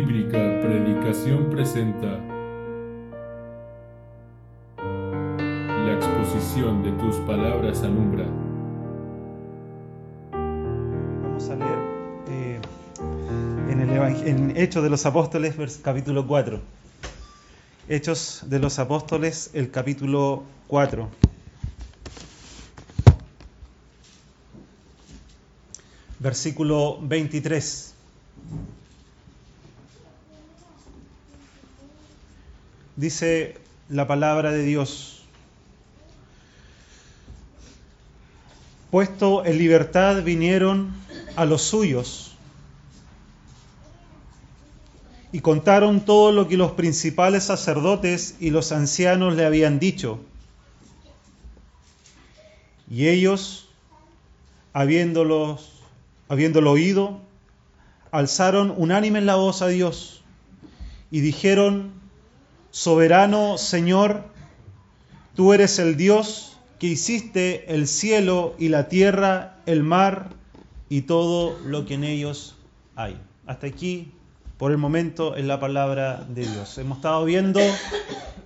Bíblica Predicación presenta La exposición de tus palabras alumbra. Vamos a leer eh, en, el en Hechos de los Apóstoles, capítulo 4. Hechos de los Apóstoles, el capítulo 4. Versículo 23. Dice la palabra de Dios. Puesto en libertad vinieron a los suyos y contaron todo lo que los principales sacerdotes y los ancianos le habían dicho. Y ellos, habiéndolos, habiéndolo oído, alzaron unánime la voz a Dios y dijeron, Soberano Señor, tú eres el Dios que hiciste el cielo y la tierra, el mar y todo lo que en ellos hay. Hasta aquí, por el momento, en la palabra de Dios. Hemos estado viendo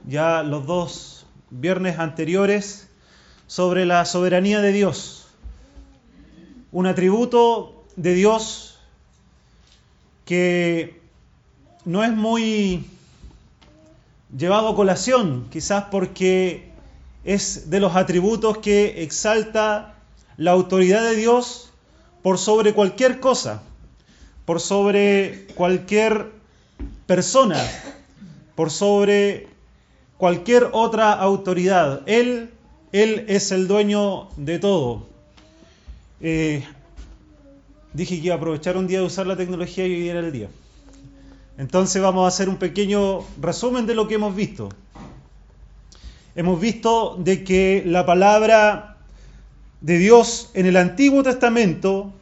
ya los dos viernes anteriores sobre la soberanía de Dios. Un atributo de Dios que no es muy llevado a colación, quizás porque es de los atributos que exalta la autoridad de Dios por sobre cualquier cosa, por sobre cualquier persona, por sobre cualquier otra autoridad. Él, él es el dueño de todo. Eh, dije que iba a aprovechar un día de usar la tecnología y hoy era el día. Entonces vamos a hacer un pequeño resumen de lo que hemos visto. Hemos visto de que la palabra de Dios en el Antiguo Testamento,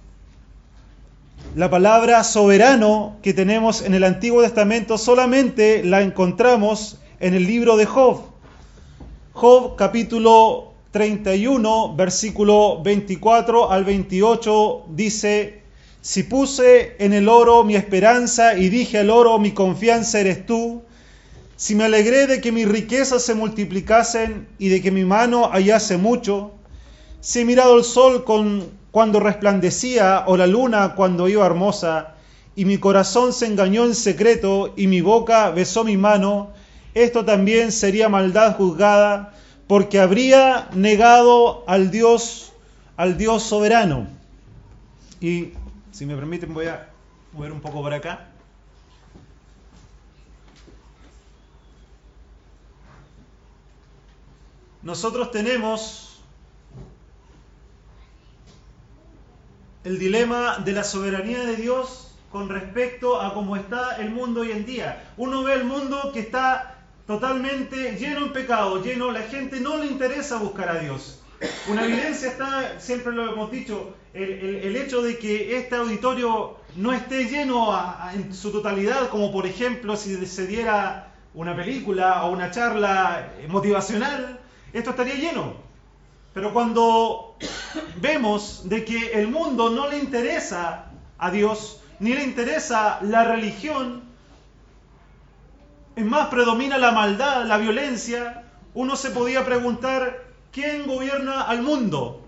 la palabra soberano que tenemos en el Antiguo Testamento solamente la encontramos en el libro de Job. Job capítulo 31, versículo 24 al 28 dice, si puse en el oro mi esperanza y dije al oro mi confianza eres tú, si me alegré de que mis riquezas se multiplicasen y de que mi mano hallase mucho, si he mirado el sol con, cuando resplandecía o la luna cuando iba hermosa, y mi corazón se engañó en secreto y mi boca besó mi mano, esto también sería maldad juzgada, porque habría negado al Dios, al Dios soberano. Y si me permiten voy a mover un poco por acá. Nosotros tenemos el dilema de la soberanía de Dios con respecto a cómo está el mundo hoy en día. Uno ve el mundo que está totalmente lleno en pecado, lleno, la gente no le interesa buscar a Dios. Una evidencia está, siempre lo hemos dicho, el, el- hecho de que este auditorio no esté lleno en su totalidad, como por ejemplo si se diera una película o una charla motivacional, esto estaría lleno. Pero cuando vemos de que el mundo no le interesa a Dios, ni le interesa la religión, es más, predomina la maldad, la violencia, uno se podía preguntar, ¿quién gobierna al mundo?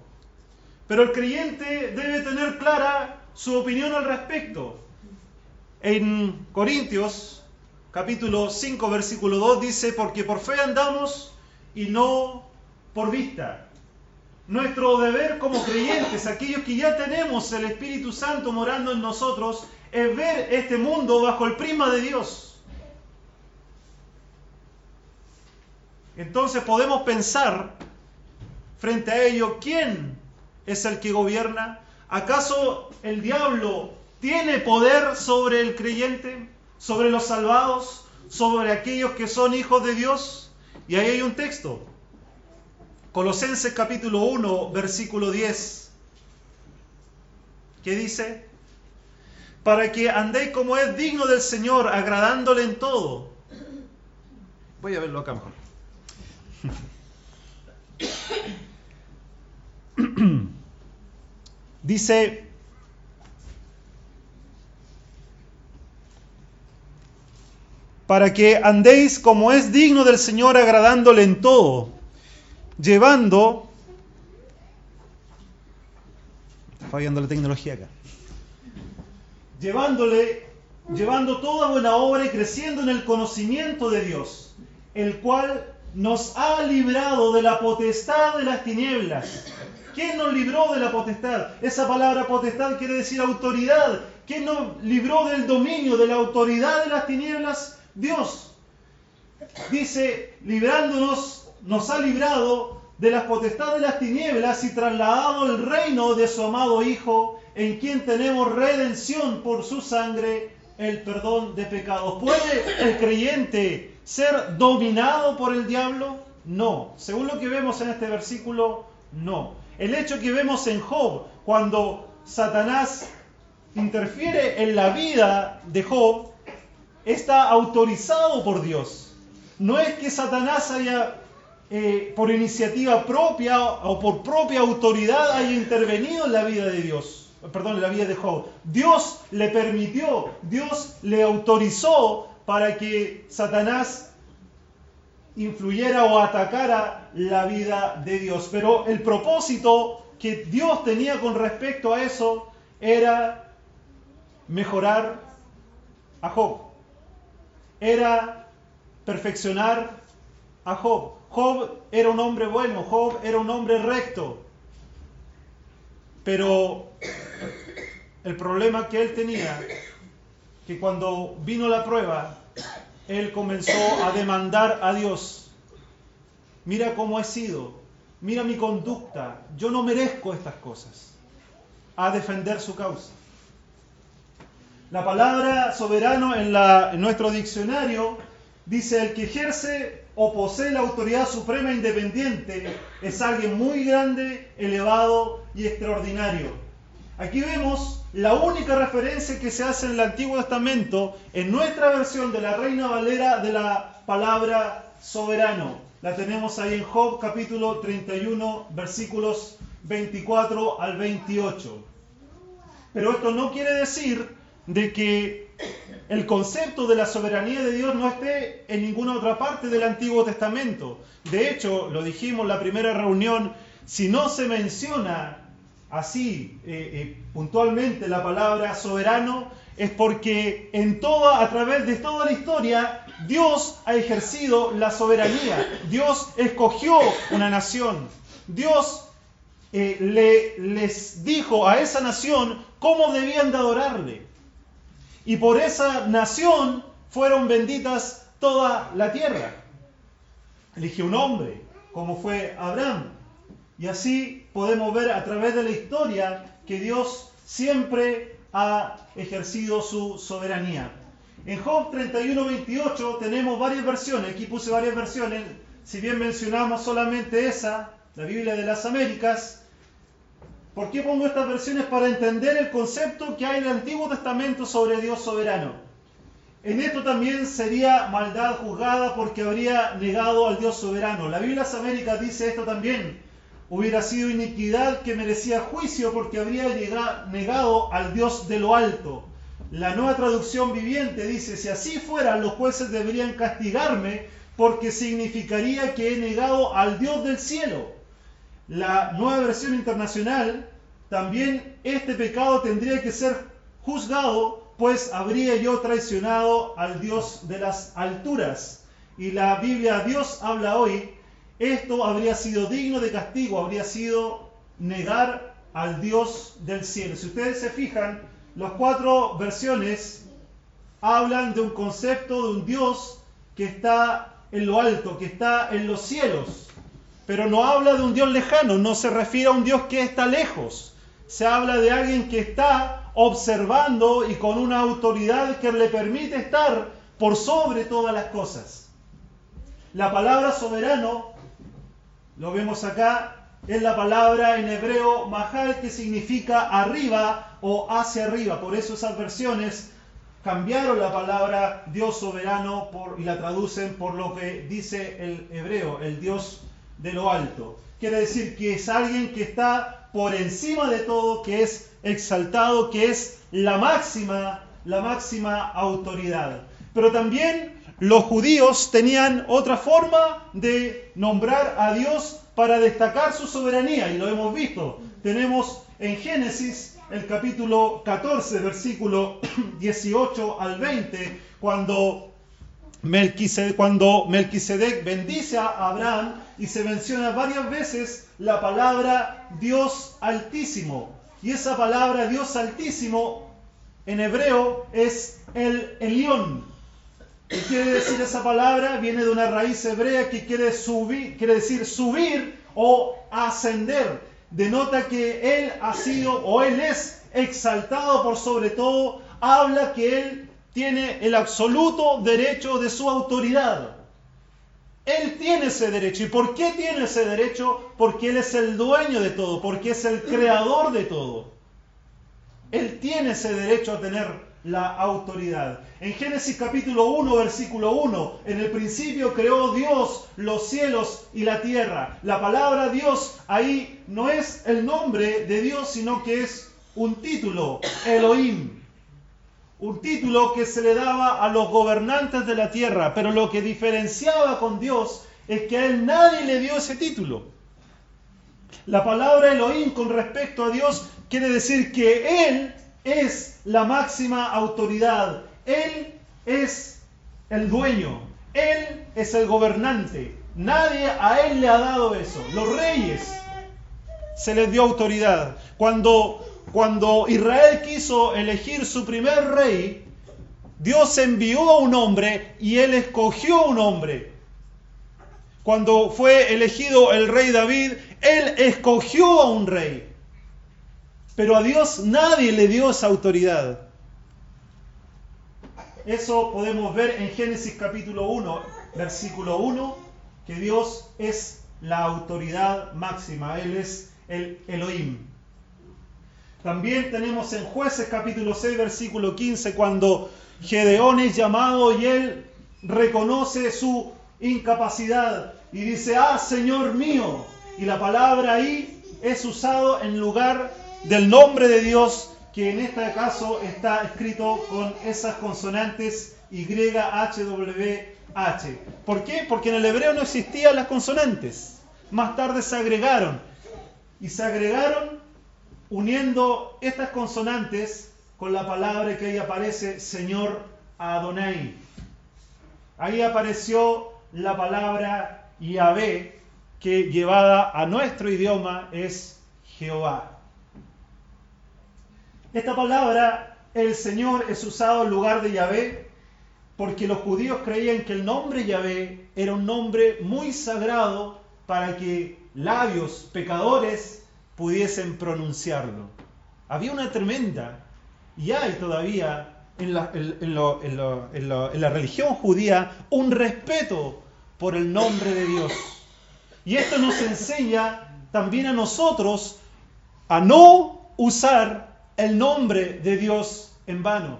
Pero el creyente debe tener clara su opinión al respecto. En Corintios, capítulo 5, versículo 2 dice, porque por fe andamos y no por vista. Nuestro deber como creyentes, aquellos que ya tenemos el Espíritu Santo morando en nosotros, es ver este mundo bajo el prisma de Dios. Entonces podemos pensar frente a ello, ¿quién es el que gobierna? ¿Acaso el diablo tiene poder sobre el creyente, sobre los salvados, sobre aquellos que son hijos de Dios? Y ahí hay un texto. Colosenses capítulo 1, versículo 10. ¿Qué dice? Para que andéis como es digno del Señor, agradándole en todo. Voy a verlo acá mejor. Dice, para que andéis como es digno del Señor, agradándole en todo, llevando... Está fallando la tecnología acá. Llevándole, llevando toda buena obra y creciendo en el conocimiento de Dios, el cual nos ha librado de la potestad de las tinieblas. ¿Quién nos libró de la potestad? Esa palabra potestad quiere decir autoridad. ¿Quién nos libró del dominio, de la autoridad de las tinieblas? Dios. Dice, librándonos, nos ha librado de la potestad de las tinieblas y trasladado el reino de su amado Hijo, en quien tenemos redención por su sangre, el perdón de pecados. ¿Puede el creyente ser dominado por el diablo? No. Según lo que vemos en este versículo, no. El hecho que vemos en Job, cuando Satanás interfiere en la vida de Job, está autorizado por Dios. No es que Satanás haya, eh, por iniciativa propia o por propia autoridad, haya intervenido en la vida de Dios, perdón, en la vida de Job. Dios le permitió, Dios le autorizó para que Satanás influyera o atacara la vida de Dios. Pero el propósito que Dios tenía con respecto a eso era mejorar a Job. Era perfeccionar a Job. Job era un hombre bueno, Job era un hombre recto. Pero el problema que él tenía, que cuando vino la prueba, él comenzó a demandar a Dios. Mira cómo he sido, mira mi conducta, yo no merezco estas cosas. A defender su causa. La palabra soberano en, la, en nuestro diccionario dice el que ejerce o posee la autoridad suprema independiente es alguien muy grande, elevado y extraordinario. Aquí vemos la única referencia que se hace en el Antiguo Testamento, en nuestra versión de la Reina Valera, de la palabra soberano. La tenemos ahí en Job capítulo 31, versículos 24 al 28. Pero esto no quiere decir de que el concepto de la soberanía de Dios no esté en ninguna otra parte del Antiguo Testamento. De hecho, lo dijimos en la primera reunión, si no se menciona así eh, eh, puntualmente la palabra soberano, es porque en toda, a través de toda la historia, Dios ha ejercido la soberanía. Dios escogió una nación. Dios eh, le, les dijo a esa nación cómo debían de adorarle. Y por esa nación fueron benditas toda la tierra. Eligió un hombre, como fue Abraham. Y así podemos ver a través de la historia que Dios siempre ha ejercido su soberanía. En Job 31, 28 tenemos varias versiones, aquí puse varias versiones, si bien mencionamos solamente esa, la Biblia de las Américas, ¿por qué pongo estas versiones? Para entender el concepto que hay en el Antiguo Testamento sobre Dios soberano. En esto también sería maldad juzgada porque habría negado al Dios soberano. La Biblia de las Américas dice esto también hubiera sido iniquidad que merecía juicio porque habría negado al Dios de lo alto. La nueva traducción viviente dice, si así fuera, los jueces deberían castigarme porque significaría que he negado al Dios del cielo. La nueva versión internacional, también este pecado tendría que ser juzgado, pues habría yo traicionado al Dios de las alturas. Y la Biblia Dios habla hoy esto habría sido digno de castigo, habría sido negar al Dios del cielo. Si ustedes se fijan, las cuatro versiones hablan de un concepto de un Dios que está en lo alto, que está en los cielos, pero no habla de un Dios lejano, no se refiere a un Dios que está lejos, se habla de alguien que está observando y con una autoridad que le permite estar por sobre todas las cosas. La palabra soberano lo vemos acá, es la palabra en hebreo mahal que significa arriba o hacia arriba. Por eso esas versiones cambiaron la palabra Dios soberano y la traducen por lo que dice el hebreo, el Dios de lo alto. Quiere decir que es alguien que está por encima de todo, que es exaltado, que es la máxima, la máxima autoridad. Pero también los judíos tenían otra forma de nombrar a Dios para destacar su soberanía, y lo hemos visto. Tenemos en Génesis el capítulo 14, versículo 18 al 20, cuando Melquisedec, cuando Melquisedec bendice a Abraham y se menciona varias veces la palabra Dios Altísimo. Y esa palabra Dios Altísimo en hebreo es el Elión. ¿Qué quiere decir esa palabra? Viene de una raíz hebrea que quiere, subir, quiere decir subir o ascender. Denota que Él ha sido o Él es exaltado por sobre todo. Habla que Él tiene el absoluto derecho de su autoridad. Él tiene ese derecho. ¿Y por qué tiene ese derecho? Porque Él es el dueño de todo, porque es el creador de todo. Él tiene ese derecho a tener la autoridad. En Génesis capítulo 1, versículo 1, en el principio creó Dios los cielos y la tierra. La palabra Dios ahí no es el nombre de Dios, sino que es un título, Elohim un título que se le daba a los gobernantes de la tierra, pero lo que diferenciaba con Dios es que a él nadie le dio ese título. La palabra Elohim con respecto a Dios quiere decir que Él es la máxima autoridad, Él es el dueño, Él es el gobernante. Nadie a Él le ha dado eso. Los reyes se les dio autoridad. Cuando cuando Israel quiso elegir su primer rey, Dios envió a un hombre y él escogió un hombre. Cuando fue elegido el rey David, él escogió a un rey. Pero a Dios nadie le dio esa autoridad. Eso podemos ver en Génesis capítulo 1, versículo 1, que Dios es la autoridad máxima, Él es el Elohim. También tenemos en jueces capítulo 6, versículo 15, cuando Gedeón es llamado y él reconoce su incapacidad y dice, ah, Señor mío. Y la palabra ahí es usado en lugar del nombre de Dios, que en este caso está escrito con esas consonantes YHWH. ¿Por qué? Porque en el hebreo no existían las consonantes. Más tarde se agregaron. Y se agregaron uniendo estas consonantes con la palabra que ahí aparece Señor Adonai. Ahí apareció la palabra Yahvé, que llevada a nuestro idioma es Jehová. Esta palabra, el Señor, es usado en lugar de Yahvé porque los judíos creían que el nombre Yahvé era un nombre muy sagrado para que labios pecadores pudiesen pronunciarlo. Había una tremenda, y hay todavía en la, la religión judía, un respeto por el nombre de Dios. Y esto nos enseña también a nosotros a no usar el nombre de Dios en vano.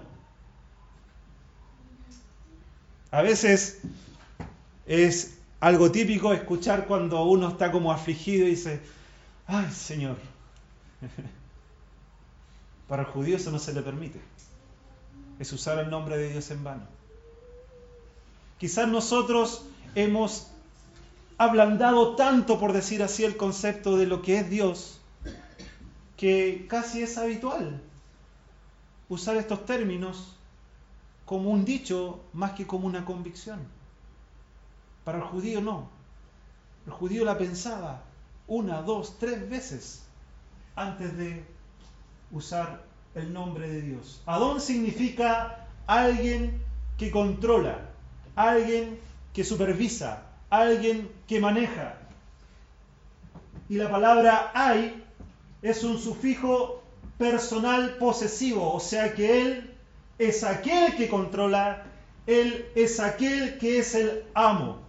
A veces es algo típico escuchar cuando uno está como afligido y dice, ay Señor. Para el judío eso no se le permite. Es usar el nombre de Dios en vano. Quizás nosotros hemos ablandado tanto, por decir así, el concepto de lo que es Dios, que casi es habitual usar estos términos como un dicho más que como una convicción. Para el judío no. El judío la pensaba, una, dos, tres veces antes de usar el nombre de Dios. Adón significa alguien que controla, alguien que supervisa, alguien que maneja. Y la palabra hay es un sufijo personal posesivo, o sea que Él es aquel que controla, Él es aquel que es el amo,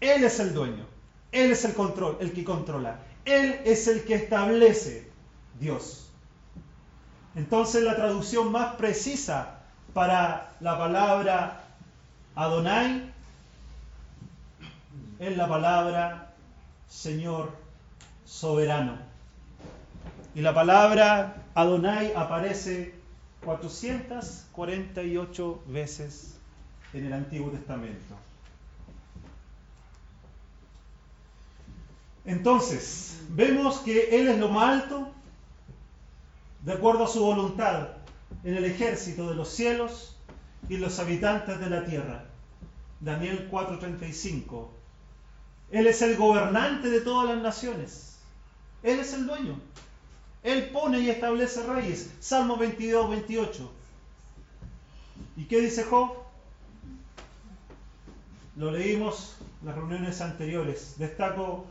Él es el dueño. Él es el control, el que controla. Él es el que establece Dios. Entonces la traducción más precisa para la palabra Adonai es la palabra Señor soberano. Y la palabra Adonai aparece 448 veces en el Antiguo Testamento. Entonces, vemos que Él es lo más alto, de acuerdo a su voluntad, en el ejército de los cielos y los habitantes de la tierra. Daniel 4:35. Él es el gobernante de todas las naciones. Él es el dueño. Él pone y establece reyes. Salmo 22, 28. ¿Y qué dice Job? Lo leímos en las reuniones anteriores. Destaco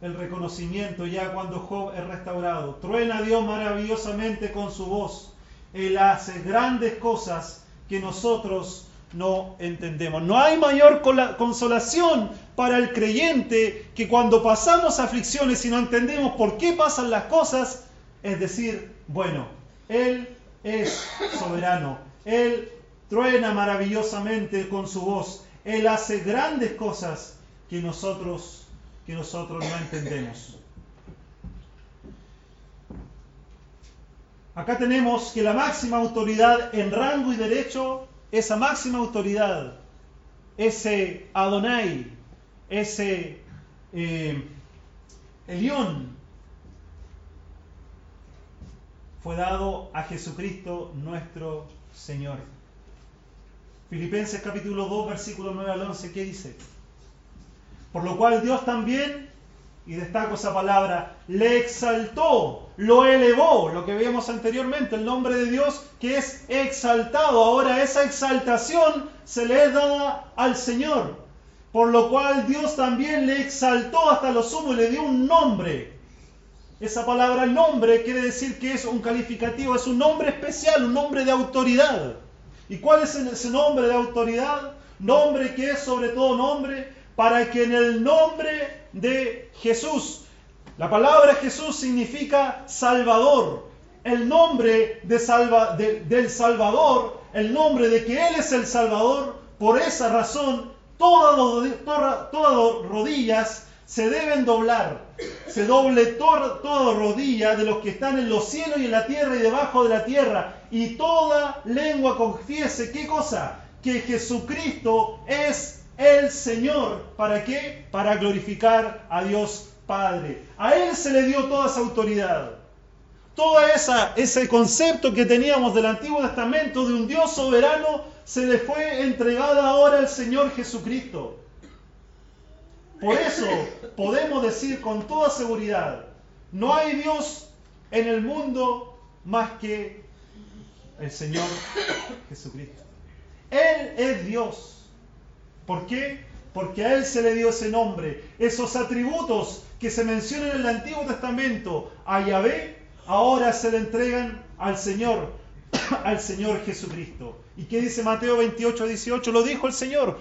el reconocimiento ya cuando Job es restaurado. Truena Dios maravillosamente con su voz. Él hace grandes cosas que nosotros no entendemos. No hay mayor consolación para el creyente que cuando pasamos aflicciones y no entendemos por qué pasan las cosas, es decir, bueno, Él es soberano, Él truena maravillosamente con su voz, Él hace grandes cosas que nosotros que nosotros no entendemos. Acá tenemos que la máxima autoridad en rango y derecho, esa máxima autoridad, ese Adonai, ese eh, Elión, fue dado a Jesucristo nuestro Señor. Filipenses capítulo 2, versículo 9 al 11, ¿qué dice? Por lo cual Dios también, y destaco esa palabra, le exaltó, lo elevó, lo que veíamos anteriormente, el nombre de Dios que es exaltado. Ahora esa exaltación se le es dada al Señor. Por lo cual Dios también le exaltó hasta lo sumo y le dio un nombre. Esa palabra nombre quiere decir que es un calificativo, es un nombre especial, un nombre de autoridad. ¿Y cuál es ese nombre de autoridad? Nombre que es sobre todo nombre para que en el nombre de Jesús, la palabra Jesús significa Salvador, el nombre de del Salvador, el nombre de que Él es el Salvador, por esa razón todas, todas rodillas se deben doblar. Se doble toda rodilla de los que están en los cielos y en la tierra y debajo de la tierra. Y toda lengua confiese, ¿qué cosa? Que Jesucristo es el Señor. ¿Para qué? Para glorificar a Dios Padre. A Él se le dio toda esa autoridad. Todo esa, ese concepto que teníamos del Antiguo Testamento de un Dios soberano se le fue entregado ahora al Señor Jesucristo. Por eso podemos decir con toda seguridad, no hay Dios en el mundo más que el Señor Jesucristo. Él es Dios. ¿Por qué? Porque a Él se le dio ese nombre. Esos atributos que se mencionan en el Antiguo Testamento a Yahvé, ahora se le entregan al Señor, al Señor Jesucristo. ¿Y qué dice Mateo 28, 18? Lo dijo el Señor.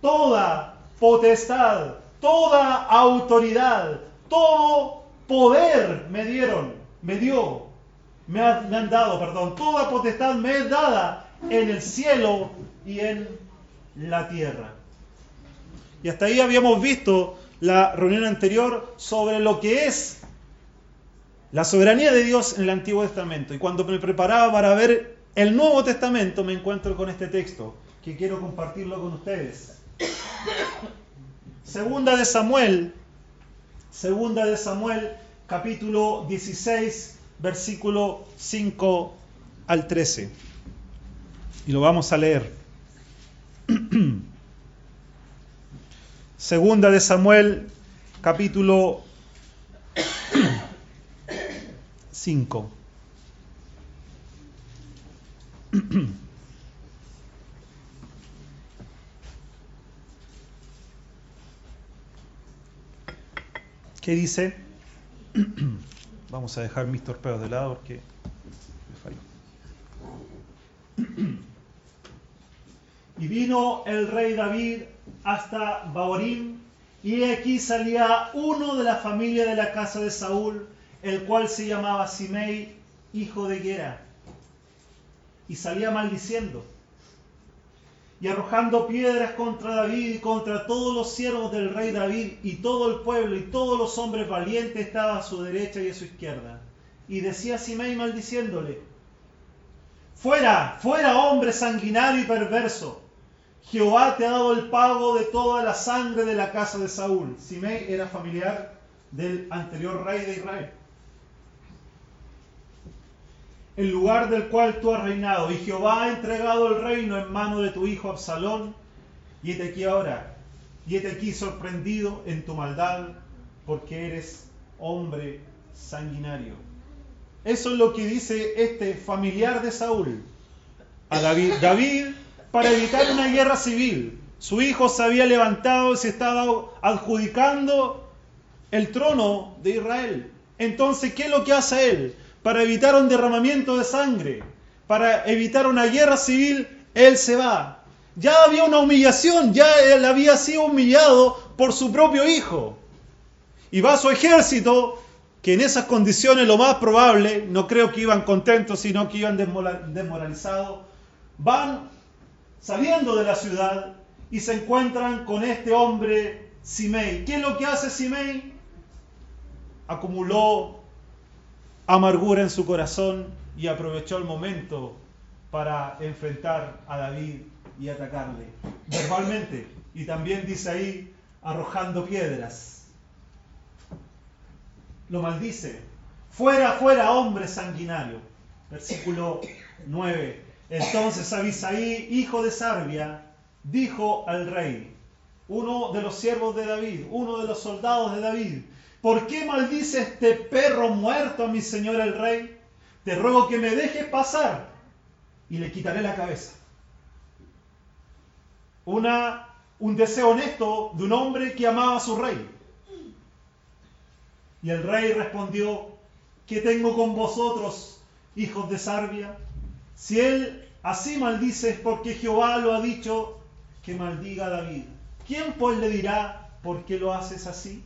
Toda potestad, toda autoridad, todo poder me dieron, me dio, me, han dado, perdón, toda potestad me es dada en el cielo y en la tierra. Y hasta ahí habíamos visto la reunión anterior sobre lo que es la soberanía de Dios en el Antiguo Testamento. Y cuando me preparaba para ver el Nuevo Testamento me encuentro con este texto que quiero compartirlo con ustedes. Segunda de Samuel, segunda de Samuel, capítulo 16, versículo 5 al 13. Y lo vamos a leer. Segunda de Samuel, capítulo 5. ¿Qué dice? Vamos a dejar mis torpedos de lado porque me falló. Y vino el rey David hasta Baorim, y aquí salía uno de la familia de la casa de Saúl, el cual se llamaba Simei, hijo de Gera, y salía maldiciendo y arrojando piedras contra David y contra todos los siervos del rey David y todo el pueblo y todos los hombres valientes estaban a su derecha y a su izquierda. Y decía Simei maldiciéndole, fuera, fuera hombre sanguinario y perverso. Jehová te ha dado el pago de toda la sangre de la casa de Saúl. Simei era familiar del anterior rey de Israel. El lugar del cual tú has reinado. Y Jehová ha entregado el reino en mano de tu hijo Absalón. Y hete aquí ahora. Y hete aquí sorprendido en tu maldad, porque eres hombre sanguinario. Eso es lo que dice este familiar de Saúl a David. David, para evitar una guerra civil, su hijo se había levantado y se estaba adjudicando el trono de Israel. Entonces, ¿qué es lo que hace él? Para evitar un derramamiento de sangre, para evitar una guerra civil, él se va. Ya había una humillación, ya él había sido humillado por su propio hijo. Y va a su ejército que en esas condiciones lo más probable, no creo que iban contentos, sino que iban desmoralizados, van saliendo de la ciudad y se encuentran con este hombre Simei. ¿Qué es lo que hace Simei? Acumuló amargura en su corazón y aprovechó el momento para enfrentar a David y atacarle verbalmente. Y también dice ahí, arrojando piedras lo maldice. Fuera, fuera, hombre sanguinario. Versículo 9. Entonces Abisaí, hijo de Sarbia, dijo al rey, uno de los siervos de David, uno de los soldados de David, ¿por qué maldice este perro muerto a mi señor el rey? Te ruego que me dejes pasar y le quitaré la cabeza. Una, un deseo honesto de un hombre que amaba a su rey. Y el rey respondió, ¿qué tengo con vosotros, hijos de Sarbia? Si él así maldice es porque Jehová lo ha dicho, que maldiga a David. ¿Quién pues le dirá por qué lo haces así?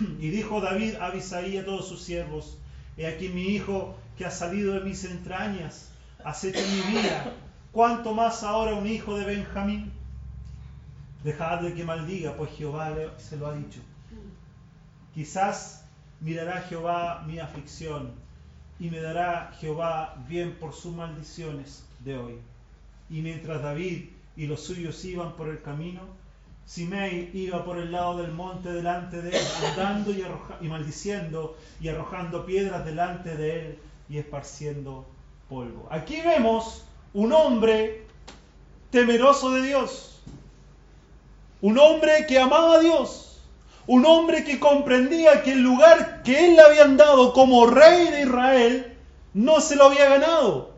Y dijo David a Abisaí a todos sus siervos, he aquí mi hijo que ha salido de mis entrañas, acecha mi vida, ¿cuánto más ahora un hijo de Benjamín? Dejadle que maldiga, pues Jehová se lo ha dicho. Quizás mirará Jehová mi aflicción y me dará Jehová bien por sus maldiciones de hoy. Y mientras David y los suyos iban por el camino, Simei iba por el lado del monte delante de él, andando y, y maldiciendo y arrojando piedras delante de él y esparciendo polvo. Aquí vemos un hombre temeroso de Dios, un hombre que amaba a Dios, un hombre que comprendía que el lugar que él le habían dado como rey de Israel no se lo había ganado.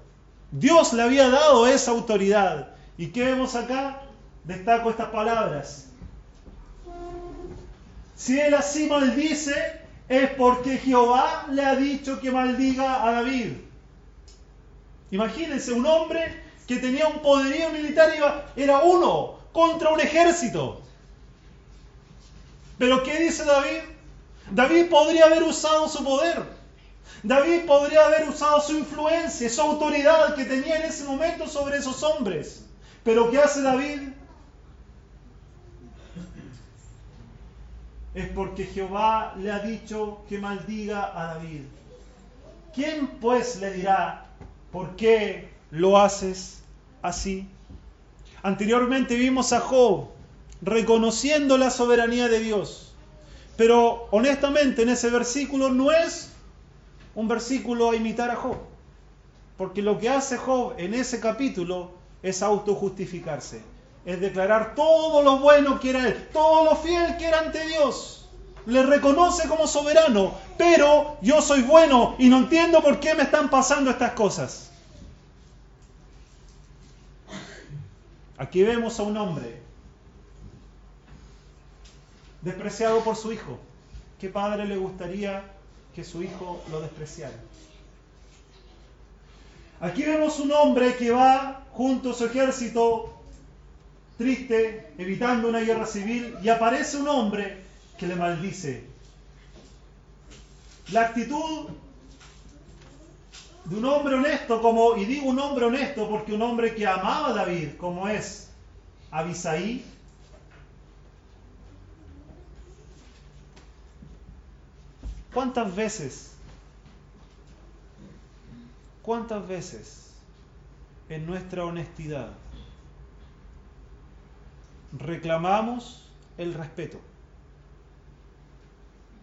Dios le había dado esa autoridad. ¿Y qué vemos acá? Destaco estas palabras. Si él así maldice, es porque Jehová le ha dicho que maldiga a David. Imagínense, un hombre que tenía un poderío militar, era uno contra un ejército. Pero ¿qué dice David? David podría haber usado su poder. David podría haber usado su influencia, su autoridad que tenía en ese momento sobre esos hombres. Pero ¿qué hace David? Es porque Jehová le ha dicho que maldiga a David. ¿Quién pues le dirá por qué lo haces así? Anteriormente vimos a Job reconociendo la soberanía de Dios. Pero honestamente en ese versículo no es un versículo a imitar a Job. Porque lo que hace Job en ese capítulo es autojustificarse. Es declarar todo lo bueno que era él, todo lo fiel que era ante Dios. Le reconoce como soberano, pero yo soy bueno y no entiendo por qué me están pasando estas cosas. Aquí vemos a un hombre despreciado por su hijo. ¿Qué padre le gustaría que su hijo lo despreciara? Aquí vemos un hombre que va junto a su ejército triste, evitando una guerra civil, y aparece un hombre que le maldice. La actitud de un hombre honesto, como, y digo un hombre honesto porque un hombre que amaba a David, como es Abisaí, ¿Cuántas veces? ¿Cuántas veces en nuestra honestidad reclamamos el respeto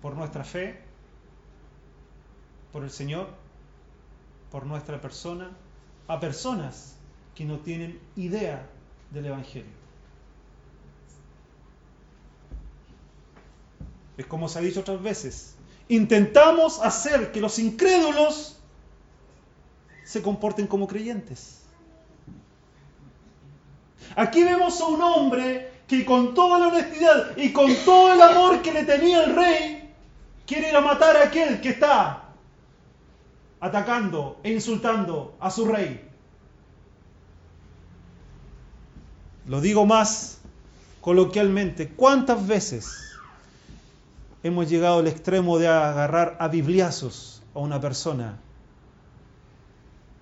por nuestra fe, por el Señor, por nuestra persona, a personas que no tienen idea del Evangelio. Es como se ha dicho otras veces, intentamos hacer que los incrédulos se comporten como creyentes. Aquí vemos a un hombre que con toda la honestidad y con todo el amor que le tenía el rey, quiere ir a matar a aquel que está atacando e insultando a su rey. Lo digo más coloquialmente, ¿cuántas veces hemos llegado al extremo de agarrar a bibliazos a una persona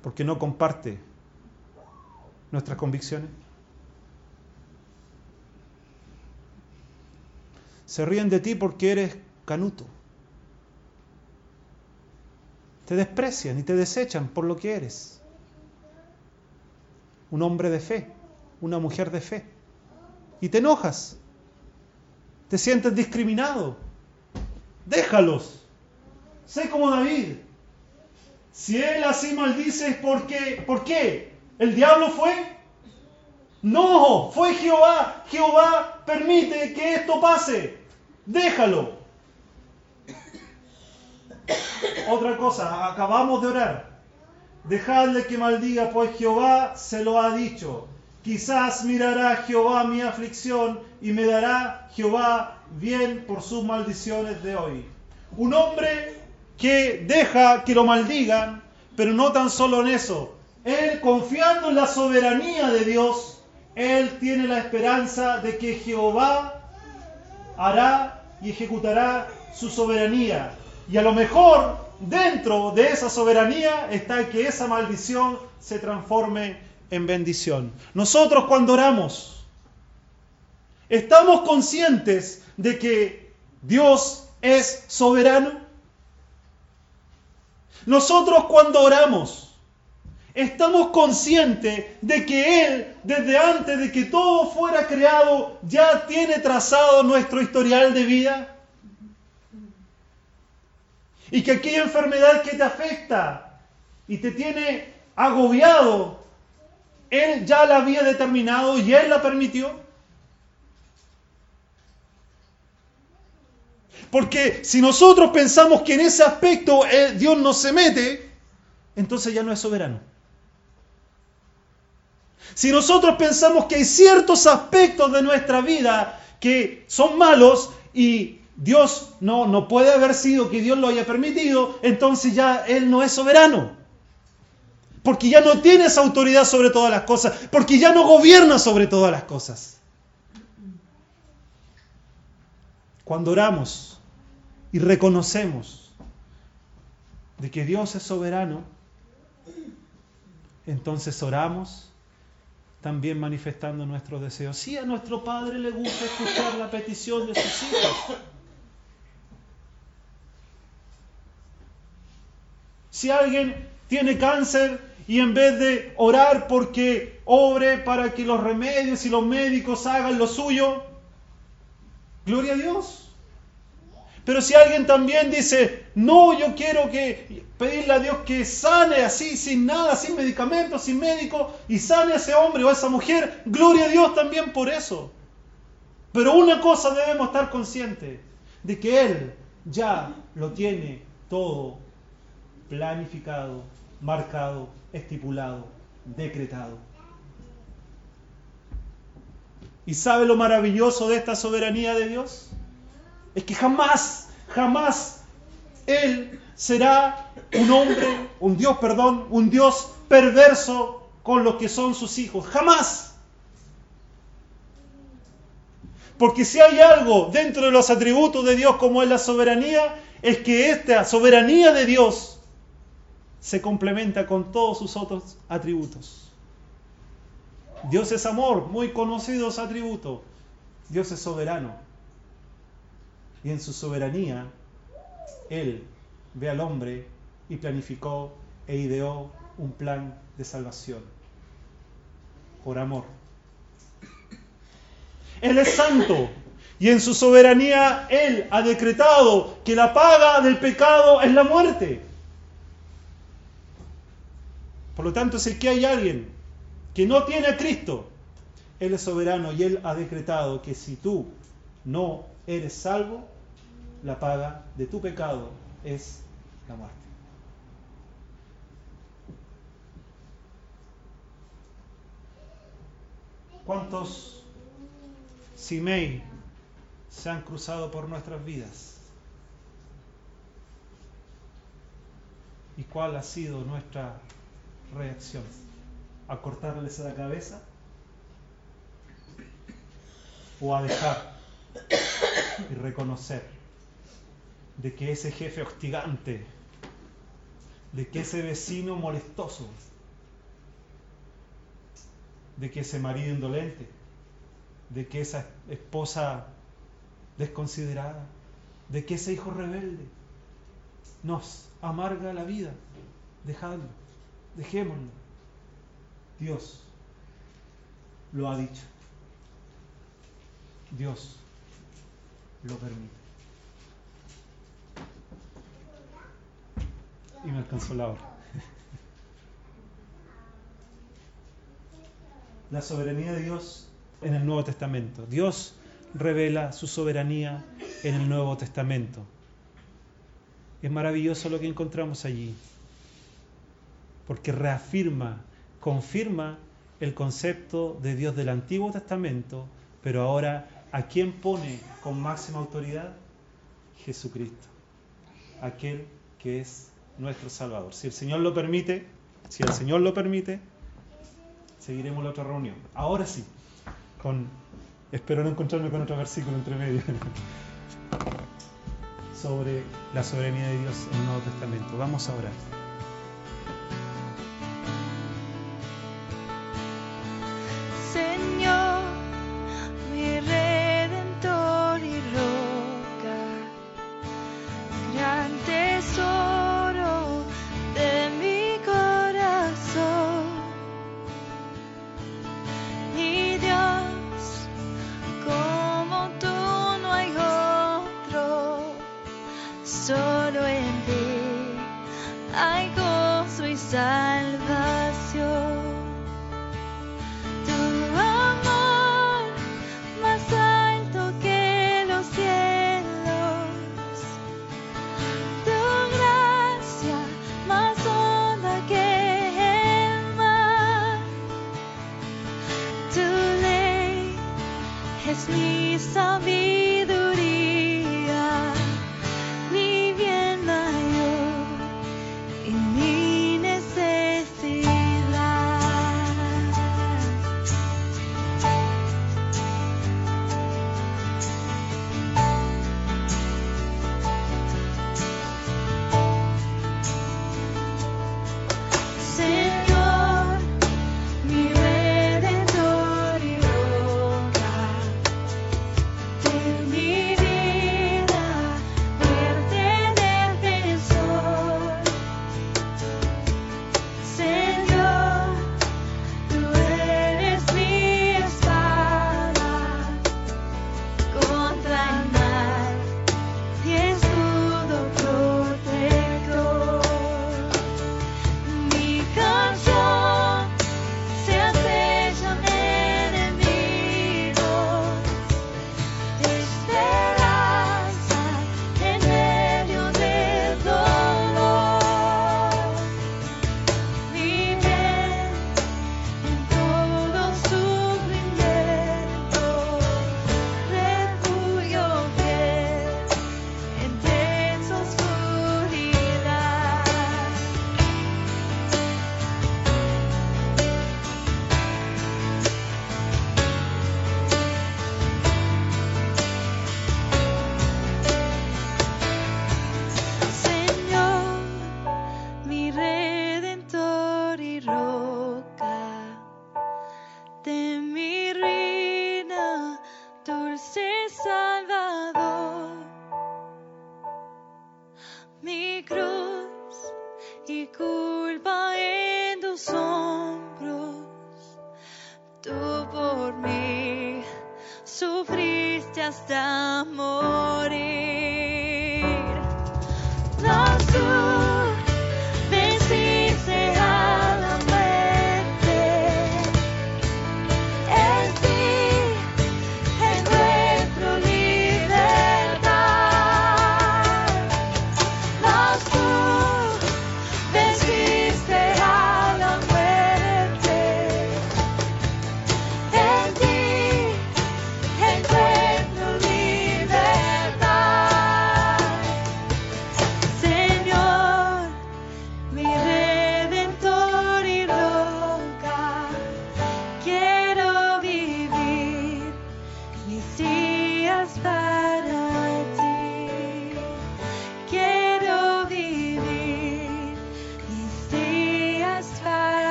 porque no comparte nuestras convicciones? Se ríen de ti porque eres canuto. Te desprecian y te desechan por lo que eres. Un hombre de fe, una mujer de fe. Y te enojas. Te sientes discriminado. Déjalos. Sé como David. Si él así maldice es porque, ¿por qué? ¿El diablo fue? No, fue Jehová. Jehová permite que esto pase. Déjalo. Otra cosa, acabamos de orar. Dejadle que maldiga, pues Jehová se lo ha dicho. Quizás mirará Jehová mi aflicción y me dará Jehová bien por sus maldiciones de hoy. Un hombre que deja que lo maldigan, pero no tan solo en eso. Él, confiando en la soberanía de Dios, él tiene la esperanza de que Jehová hará y ejecutará su soberanía. Y a lo mejor dentro de esa soberanía está que esa maldición se transforme en bendición. Nosotros cuando oramos, estamos conscientes de que Dios es soberano. Nosotros cuando oramos, estamos conscientes de que Él, desde antes de que todo fuera creado, ya tiene trazado nuestro historial de vida. Y que aquella enfermedad que te afecta y te tiene agobiado, Él ya la había determinado y Él la permitió. Porque si nosotros pensamos que en ese aspecto eh, Dios no se mete, entonces ya no es soberano. Si nosotros pensamos que hay ciertos aspectos de nuestra vida que son malos y Dios no, no puede haber sido que Dios lo haya permitido, entonces ya Él no es soberano. Porque ya no tiene esa autoridad sobre todas las cosas, porque ya no gobierna sobre todas las cosas. Cuando oramos, y reconocemos de que Dios es soberano, entonces oramos también manifestando nuestros deseos. Sí, a nuestro Padre le gusta escuchar la petición de sus hijos. Si alguien tiene cáncer y en vez de orar porque obre para que los remedios y los médicos hagan lo suyo, gloria a Dios. Pero si alguien también dice, no, yo quiero que pedirle a Dios que sane así, sin nada, sin medicamentos, sin médico, y sane a ese hombre o a esa mujer, gloria a Dios también por eso. Pero una cosa debemos estar conscientes, de que Él ya lo tiene todo planificado, marcado, estipulado, decretado. ¿Y sabe lo maravilloso de esta soberanía de Dios? Es que jamás, jamás Él será un hombre, un Dios, perdón, un Dios perverso con los que son sus hijos. Jamás. Porque si hay algo dentro de los atributos de Dios como es la soberanía, es que esta soberanía de Dios se complementa con todos sus otros atributos. Dios es amor, muy conocidos atributos. Dios es soberano y en su soberanía, Él ve al hombre y planificó e ideó un plan de salvación. por amor. Él es santo y en su soberanía Él ha decretado que la paga del pecado es la muerte. Por lo tanto, si aquí hay alguien que no tiene a Cristo, Él es soberano y Él ha decretado que si tú no eres salvo, la paga de tu pecado es la muerte. ¿Cuántos Simei se han cruzado por nuestras vidas? ¿Y cuál ha sido nuestra reacción? ¿A cortarles la cabeza? ¿O a dejar y reconocer de que ese jefe hostigante, de que ese vecino molestoso, de que ese marido indolente, de que esa esposa desconsiderada, de que ese hijo rebelde nos amarga la vida. Dejadlo, dejémoslo. Dios lo ha dicho. Dios lo permite. Y me alcanzó la hora. La soberanía de Dios en el Nuevo Testamento. Dios revela su soberanía en el Nuevo Testamento. Es maravilloso lo que encontramos allí, porque reafirma, confirma el concepto de Dios del Antiguo Testamento, pero ahora ¿a quién pone con máxima autoridad? Jesucristo, aquel que es nuestro Salvador. Si el Señor lo permite, si el Señor lo permite, seguiremos la otra reunión. Ahora sí, con espero no encontrarme con otro versículo entre medio sobre la soberanía de Dios en el Nuevo Testamento. Vamos a orar.